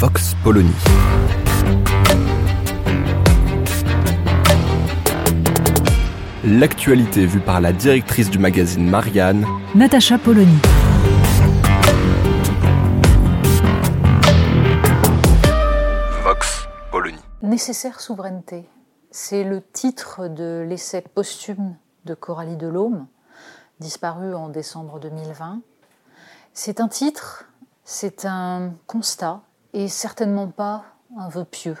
Vox Polony. L'actualité vue par la directrice du magazine Marianne, Natacha Polony. Vox Polony. Nécessaire souveraineté, c'est le titre de l'essai posthume de Coralie Delhomme, disparu en décembre 2020. C'est un titre, c'est un constat et certainement pas un vœu pieux.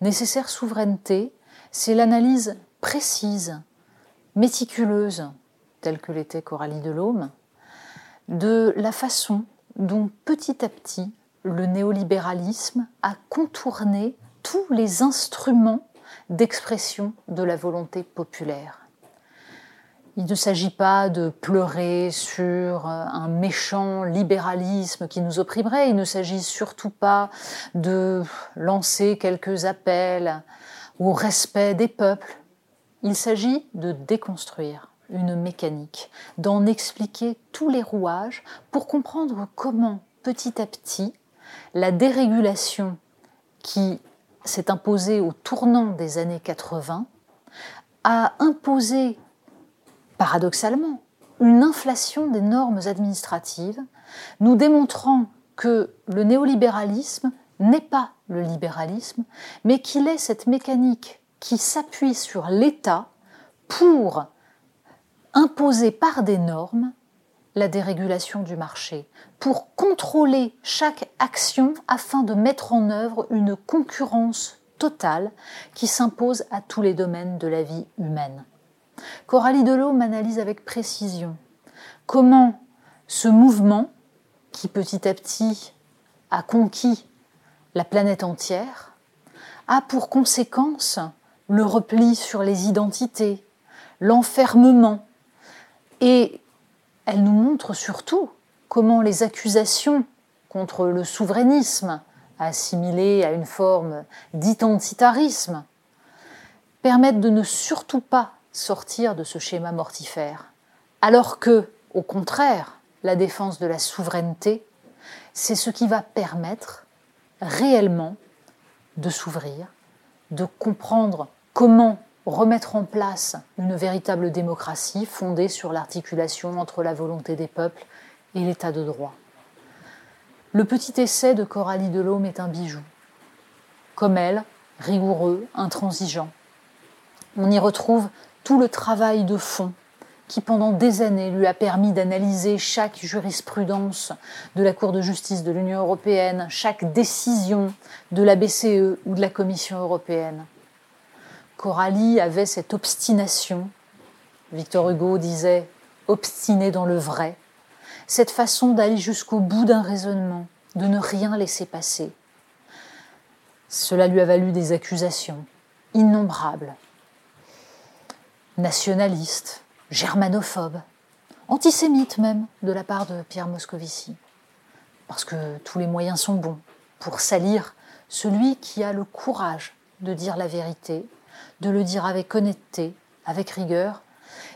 Nécessaire souveraineté, c'est l'analyse précise, méticuleuse, telle que l'était Coralie Delhomme, de la façon dont petit à petit le néolibéralisme a contourné tous les instruments d'expression de la volonté populaire. Il ne s'agit pas de pleurer sur un méchant libéralisme qui nous opprimerait, il ne s'agit surtout pas de lancer quelques appels au respect des peuples, il s'agit de déconstruire une mécanique, d'en expliquer tous les rouages pour comprendre comment petit à petit la dérégulation qui s'est imposée au tournant des années 80 a imposé, paradoxalement, une inflation des normes administratives, nous démontrant que le néolibéralisme n'est pas le libéralisme, mais qu'il est cette mécanique qui s'appuie sur l'État pour imposer par des normes la dérégulation du marché, pour contrôler chaque action afin de mettre en œuvre une concurrence totale qui s'impose à tous les domaines de la vie humaine. Coralie Delhomme analyse avec précision. Comment ce mouvement, qui petit à petit a conquis la planète entière, a pour conséquence le repli sur les identités, l'enfermement, et elle nous montre surtout comment les accusations contre le souverainisme, assimilé à une forme d'identitarisme, permettent de ne surtout pas sortir de ce schéma mortifère, alors que, au contraire, la défense de la souveraineté, c'est ce qui va permettre réellement de s'ouvrir, de comprendre comment remettre en place une véritable démocratie fondée sur l'articulation entre la volonté des peuples et l'état de droit. Le petit essai de Coralie Delhomme est un bijou. Comme elle, rigoureux, intransigeant. On y retrouve tout le travail de fond qui pendant des années lui a permis d'analyser chaque jurisprudence de la Cour de justice de l'Union européenne, chaque décision de la BCE ou de la Commission européenne. Coralie avait cette obstination, Victor Hugo disait obstiné dans le vrai, cette façon d'aller jusqu'au bout d'un raisonnement, de ne rien laisser passer. Cela lui a valu des accusations innombrables, nationalistes, germanophobes, antisémites même, de la part de Pierre Moscovici. Parce que tous les moyens sont bons pour salir celui qui a le courage de dire la vérité, de le dire avec honnêteté, avec rigueur,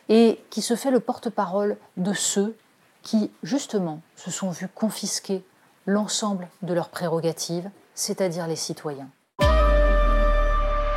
et qui se fait le porte-parole de ceux qui, justement, se sont vus confisquer l'ensemble de leurs prérogatives, c'est-à-dire les citoyens.